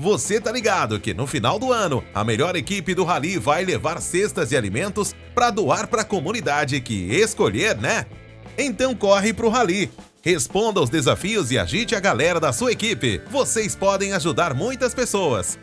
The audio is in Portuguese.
Você tá ligado que no final do ano, a melhor equipe do Rally vai levar cestas de alimentos para doar para a comunidade que escolher, né? Então corre pro Rally. Responda aos desafios e agite a galera da sua equipe. Vocês podem ajudar muitas pessoas.